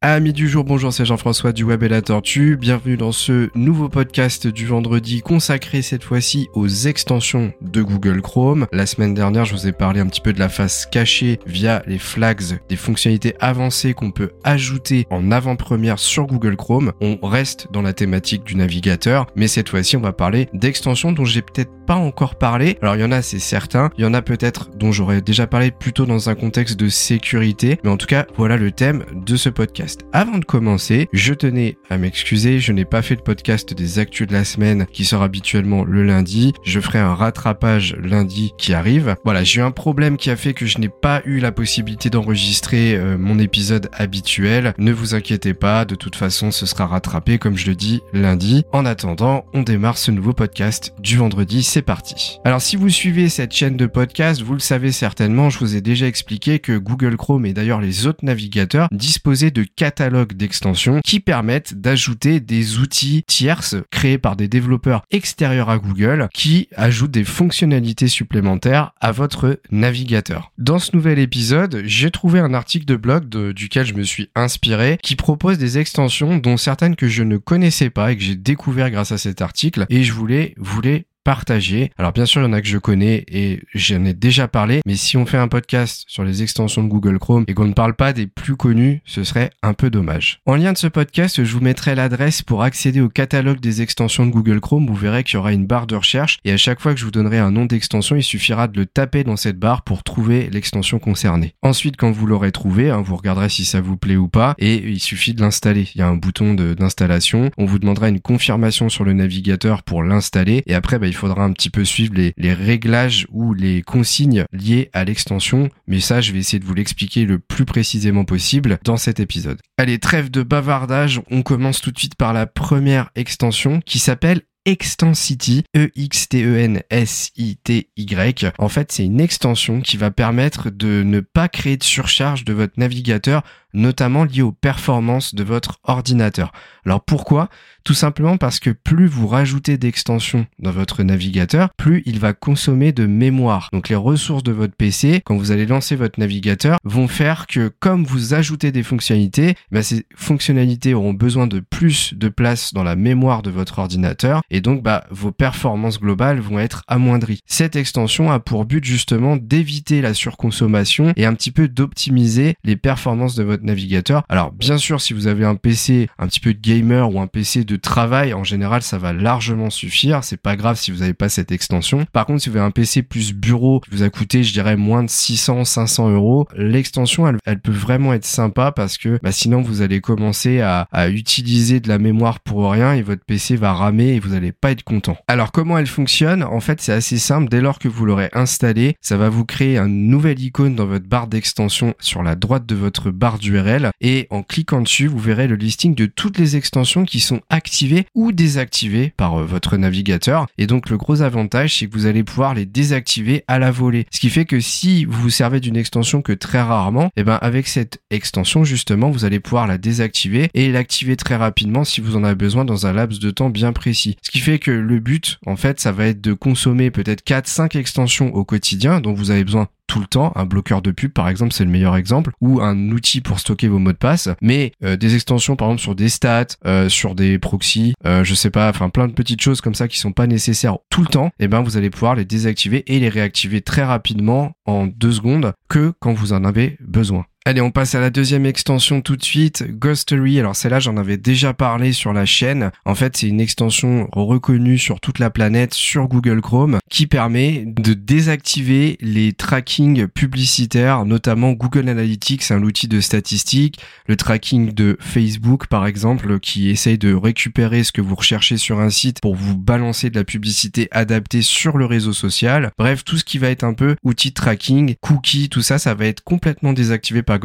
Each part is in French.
Amis du jour, bonjour, c'est Jean-François du Web et la Tortue. Bienvenue dans ce nouveau podcast du vendredi consacré cette fois-ci aux extensions de Google Chrome. La semaine dernière, je vous ai parlé un petit peu de la face cachée via les flags, des fonctionnalités avancées qu'on peut ajouter en avant-première sur Google Chrome. On reste dans la thématique du navigateur, mais cette fois-ci, on va parler d'extensions dont j'ai peut-être pas encore parlé. Alors, il y en a, c'est certain. Il y en a peut-être dont j'aurais déjà parlé plutôt dans un contexte de sécurité. Mais en tout cas, voilà le thème de ce podcast. Avant de commencer, je tenais à m'excuser, je n'ai pas fait le podcast des actus de la semaine qui sort habituellement le lundi. Je ferai un rattrapage lundi qui arrive. Voilà, j'ai eu un problème qui a fait que je n'ai pas eu la possibilité d'enregistrer euh, mon épisode habituel. Ne vous inquiétez pas, de toute façon, ce sera rattrapé comme je le dis lundi. En attendant, on démarre ce nouveau podcast du vendredi, c'est parti. Alors si vous suivez cette chaîne de podcast, vous le savez certainement, je vous ai déjà expliqué que Google Chrome et d'ailleurs les autres navigateurs disposaient de catalogue d'extensions qui permettent d'ajouter des outils tierces créés par des développeurs extérieurs à Google qui ajoutent des fonctionnalités supplémentaires à votre navigateur. Dans ce nouvel épisode, j'ai trouvé un article de blog duquel je me suis inspiré qui propose des extensions dont certaines que je ne connaissais pas et que j'ai découvert grâce à cet article et je voulais vous les partager. Alors bien sûr, il y en a que je connais et j'en ai déjà parlé, mais si on fait un podcast sur les extensions de Google Chrome et qu'on ne parle pas des plus connus, ce serait un peu dommage. En lien de ce podcast, je vous mettrai l'adresse pour accéder au catalogue des extensions de Google Chrome. Vous verrez qu'il y aura une barre de recherche et à chaque fois que je vous donnerai un nom d'extension, il suffira de le taper dans cette barre pour trouver l'extension concernée. Ensuite, quand vous l'aurez trouvé, hein, vous regarderez si ça vous plaît ou pas et il suffit de l'installer. Il y a un bouton d'installation. On vous demandera une confirmation sur le navigateur pour l'installer et après, bah, il faudra un petit peu suivre les, les réglages ou les consignes liées à l'extension, mais ça je vais essayer de vous l'expliquer le plus précisément possible dans cet épisode. Allez, trêve de bavardage, on commence tout de suite par la première extension qui s'appelle Extensity, E-X-T-E-N-S-I-T-Y. En fait, c'est une extension qui va permettre de ne pas créer de surcharge de votre navigateur notamment lié aux performances de votre ordinateur. Alors pourquoi? Tout simplement parce que plus vous rajoutez d'extensions dans votre navigateur, plus il va consommer de mémoire. Donc les ressources de votre PC, quand vous allez lancer votre navigateur, vont faire que comme vous ajoutez des fonctionnalités, bah, ces fonctionnalités auront besoin de plus de place dans la mémoire de votre ordinateur et donc bah, vos performances globales vont être amoindries. Cette extension a pour but justement d'éviter la surconsommation et un petit peu d'optimiser les performances de votre navigateur. Alors bien sûr, si vous avez un PC un petit peu gamer ou un PC de travail, en général, ça va largement suffire. C'est pas grave si vous n'avez pas cette extension. Par contre, si vous avez un PC plus bureau qui vous a coûté, je dirais, moins de 600, 500 euros, l'extension, elle, peut vraiment être sympa parce que bah, sinon, vous allez commencer à, utiliser de la mémoire pour rien et votre PC va ramer et vous n'allez pas être content. Alors comment elle fonctionne? En fait, c'est assez simple. Dès lors que vous l'aurez installé, ça va vous créer un nouvel icône dans votre barre d'extension sur la droite de votre barre du et en cliquant dessus, vous verrez le listing de toutes les extensions qui sont activées ou désactivées par euh, votre navigateur. Et donc le gros avantage, c'est que vous allez pouvoir les désactiver à la volée. Ce qui fait que si vous vous servez d'une extension que très rarement, et eh ben avec cette extension justement, vous allez pouvoir la désactiver et l'activer très rapidement si vous en avez besoin dans un laps de temps bien précis. Ce qui fait que le but, en fait, ça va être de consommer peut-être 4-5 extensions au quotidien dont vous avez besoin tout le temps. Un bloqueur de pub, par exemple, c'est le meilleur exemple, ou un outil pour stocker vos mots de passe. Mais euh, des extensions, par exemple, sur des stats, euh, sur des proxys, euh, je sais pas, enfin plein de petites choses comme ça qui sont pas nécessaires tout le temps. Eh ben, vous allez pouvoir les désactiver et les réactiver très rapidement en deux secondes que quand vous en avez besoin. Allez, on passe à la deuxième extension tout de suite, Ghostery. Alors celle-là, j'en avais déjà parlé sur la chaîne. En fait, c'est une extension reconnue sur toute la planète sur Google Chrome qui permet de désactiver les trackings publicitaires, notamment Google Analytics, un outil de statistique, le tracking de Facebook par exemple, qui essaye de récupérer ce que vous recherchez sur un site pour vous balancer de la publicité adaptée sur le réseau social. Bref, tout ce qui va être un peu outil de tracking, cookies, tout ça, ça va être complètement désactivé par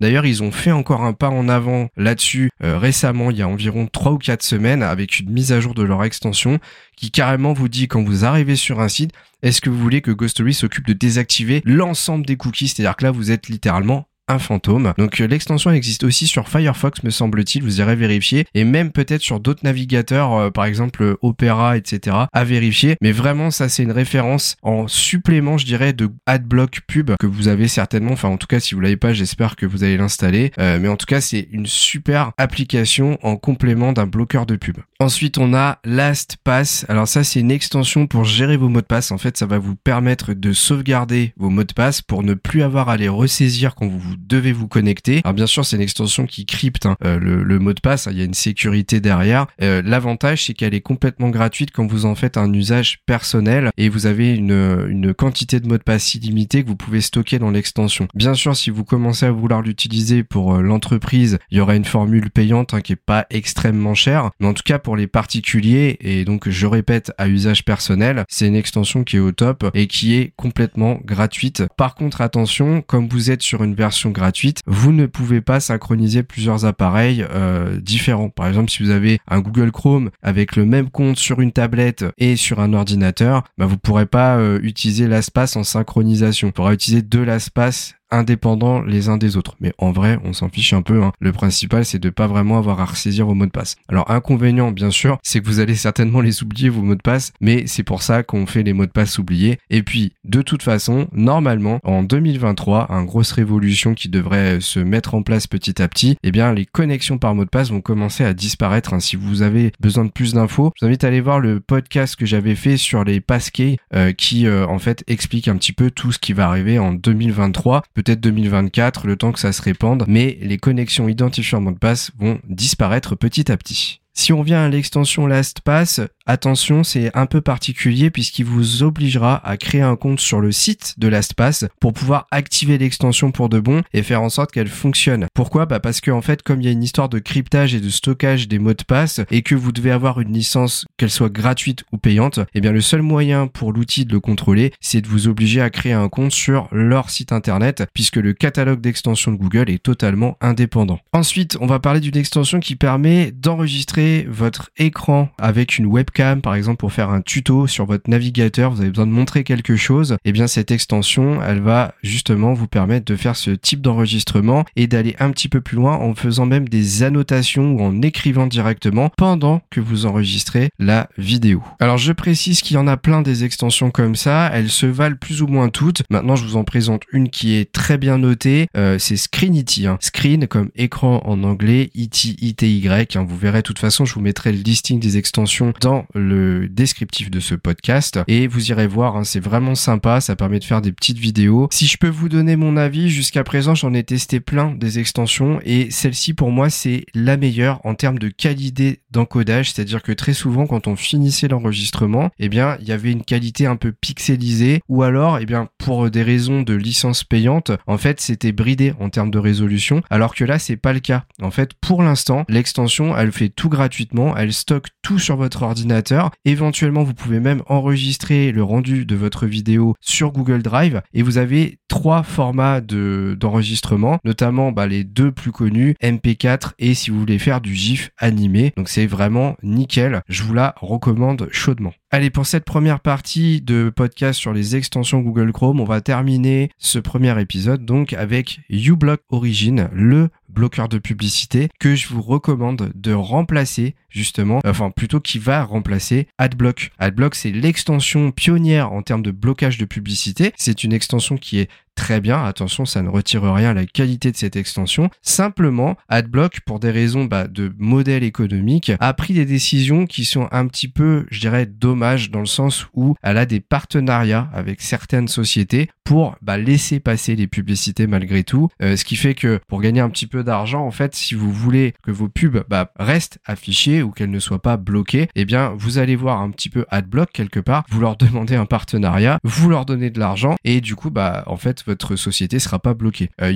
D'ailleurs, ils ont fait encore un pas en avant là-dessus euh, récemment, il y a environ 3 ou 4 semaines, avec une mise à jour de leur extension qui carrément vous dit quand vous arrivez sur un site, est-ce que vous voulez que Ghostery s'occupe de désactiver l'ensemble des cookies? C'est-à-dire que là, vous êtes littéralement un fantôme. Donc euh, l'extension existe aussi sur Firefox me semble-t-il, vous irez vérifier et même peut-être sur d'autres navigateurs euh, par exemple Opera etc à vérifier mais vraiment ça c'est une référence en supplément je dirais de AdBlock Pub que vous avez certainement enfin en tout cas si vous l'avez pas j'espère que vous allez l'installer euh, mais en tout cas c'est une super application en complément d'un bloqueur de pub. Ensuite on a LastPass alors ça c'est une extension pour gérer vos mots de passe en fait ça va vous permettre de sauvegarder vos mots de passe pour ne plus avoir à les ressaisir quand vous devez vous connecter. Alors bien sûr, c'est une extension qui crypte hein, euh, le, mot de passe. Il y a une sécurité derrière. Euh, l'avantage, c'est qu'elle est complètement gratuite quand vous en faites un usage personnel et vous avez une, une quantité de mots de passe illimitée que vous pouvez stocker dans l'extension. Bien sûr, si vous commencez à vouloir l'utiliser pour euh, l'entreprise, il y aura une formule payante hein, qui est pas extrêmement chère, mais en tout cas pour les particuliers et donc je répète à usage personnel, c'est une extension qui est au top et qui est complètement gratuite. Par contre, attention, comme vous êtes sur une version gratuite, vous ne pouvez pas synchroniser plusieurs appareils euh, différents. Par exemple, si vous avez un Google Chrome avec le même compte sur une tablette et sur un ordinateur, bah, vous pourrez pas euh, utiliser l'espace en synchronisation. Vous pourrez utiliser deux l'espace indépendants les uns des autres. Mais en vrai, on s'en fiche un peu. Hein. Le principal, c'est de pas vraiment avoir à ressaisir vos mots de passe. Alors, inconvénient, bien sûr, c'est que vous allez certainement les oublier, vos mots de passe, mais c'est pour ça qu'on fait les mots de passe oubliés. Et puis, de toute façon, normalement, en 2023, une grosse révolution qui devrait se mettre en place petit à petit, eh bien, les connexions par mot de passe vont commencer à disparaître. Hein. Si vous avez besoin de plus d'infos, je vous invite à aller voir le podcast que j'avais fait sur les passkeys euh, qui, euh, en fait, explique un petit peu tout ce qui va arriver en 2023 peut-être 2024, le temps que ça se répande, mais les connexions identifiées en mot de passe vont disparaître petit à petit. Si on vient à l'extension LastPass, attention, c'est un peu particulier puisqu'il vous obligera à créer un compte sur le site de LastPass pour pouvoir activer l'extension pour de bon et faire en sorte qu'elle fonctionne. Pourquoi? Bah parce que en fait, comme il y a une histoire de cryptage et de stockage des mots de passe et que vous devez avoir une licence qu'elle soit gratuite ou payante, eh bien le seul moyen pour l'outil de le contrôler, c'est de vous obliger à créer un compte sur leur site internet puisque le catalogue d'extensions de Google est totalement indépendant. Ensuite, on va parler d'une extension qui permet d'enregistrer votre écran avec une webcam, par exemple, pour faire un tuto sur votre navigateur, vous avez besoin de montrer quelque chose, et eh bien cette extension, elle va justement vous permettre de faire ce type d'enregistrement et d'aller un petit peu plus loin en faisant même des annotations ou en écrivant directement pendant que vous enregistrez la vidéo. Alors je précise qu'il y en a plein des extensions comme ça, elles se valent plus ou moins toutes. Maintenant je vous en présente une qui est très bien notée, euh, c'est Screenity. Hein. Screen comme écran en anglais, IT, ITY, hein. vous verrez de toute façon je vous mettrai le listing des extensions dans le descriptif de ce podcast et vous irez voir, hein, c'est vraiment sympa, ça permet de faire des petites vidéos. Si je peux vous donner mon avis, jusqu'à présent j'en ai testé plein des extensions et celle-ci pour moi c'est la meilleure en termes de qualité d'encodage, c'est-à-dire que très souvent quand on finissait l'enregistrement, eh bien il y avait une qualité un peu pixelisée ou alors eh bien pour des raisons de licence payante, en fait c'était bridé en termes de résolution alors que là c'est pas le cas. En fait pour l'instant l'extension elle fait tout gratuit gratuitement, elle stocke tout sur votre ordinateur. Éventuellement, vous pouvez même enregistrer le rendu de votre vidéo sur Google Drive et vous avez trois formats de d'enregistrement, notamment bah, les deux plus connus, MP4 et si vous voulez faire du GIF animé. Donc c'est vraiment nickel. Je vous la recommande chaudement. Allez, pour cette première partie de podcast sur les extensions Google Chrome, on va terminer ce premier épisode donc avec uBlock Origin, le bloqueur de publicité que je vous recommande de remplacer justement, enfin plutôt qui va remplacer AdBlock. AdBlock c'est l'extension pionnière en termes de blocage de publicité. C'est une extension qui est très bien. Attention, ça ne retire rien à la qualité de cette extension. Simplement, AdBlock, pour des raisons bah, de modèle économique, a pris des décisions qui sont un petit peu, je dirais, dommages dans le sens où elle a des partenariats avec certaines sociétés pour bah, laisser passer les publicités malgré tout. Euh, ce qui fait que pour gagner un petit peu d'argent, en fait, si vous voulez que vos pubs bah, restent affichées ou qu'elles ne soient pas bloquées, eh bien, vous allez voir un petit peu AdBlock quelque part, vous leur demandez un partenariat, vous leur donnez de l'argent et du coup, bah, en fait, votre société sera pas bloquée. Euh,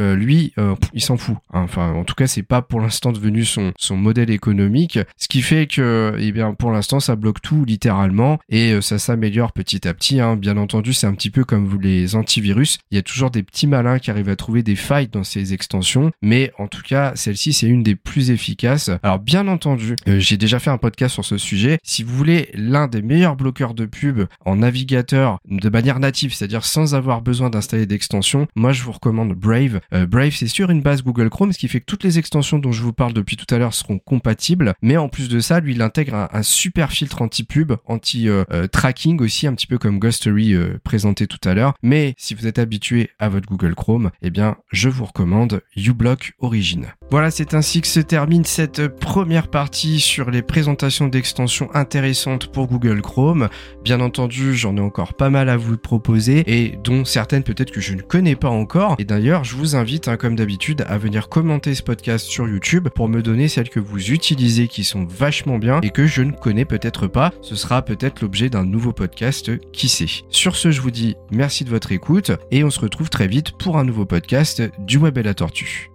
euh, lui, euh, il s'en fout. Hein. Enfin, en tout cas, c'est pas pour l'instant devenu son son modèle économique, ce qui fait que, eh bien, pour l'instant, ça bloque tout littéralement et ça s'améliore petit à petit. Hein. Bien entendu, c'est un petit peu comme vous les antivirus. Il y a toujours des petits malins qui arrivent à trouver des failles dans ces extensions, mais en tout cas, celle-ci, c'est une des plus efficaces. Alors, bien entendu, j'ai déjà fait un podcast sur ce sujet. Si vous voulez l'un des meilleurs bloqueurs de pub en navigateur de manière native, c'est-à-dire sans avoir besoin d'installer d'extensions, moi je vous recommande Brave. Euh, Brave c'est sur une base Google Chrome, ce qui fait que toutes les extensions dont je vous parle depuis tout à l'heure seront compatibles. Mais en plus de ça, lui il intègre un, super filtre anti-pub, anti-tracking aussi, un petit peu comme Ghostery présenté tout à Mais si vous êtes habitué à votre Google Chrome, eh bien je vous recommande uBlock Origin. Voilà, c'est ainsi que se termine cette première partie sur les présentations d'extensions intéressantes pour Google Chrome. Bien entendu, j'en ai encore pas mal à vous proposer et dont certaines peut-être que je ne connais pas encore. Et d'ailleurs, je vous invite, hein, comme d'habitude, à venir commenter ce podcast sur YouTube pour me donner celles que vous utilisez qui sont vachement bien et que je ne connais peut-être pas. Ce sera peut-être l'objet d'un nouveau podcast, qui sait. Sur ce, je vous dis merci de votre écoute et on se retrouve très vite pour un nouveau podcast du Web et la Tortue.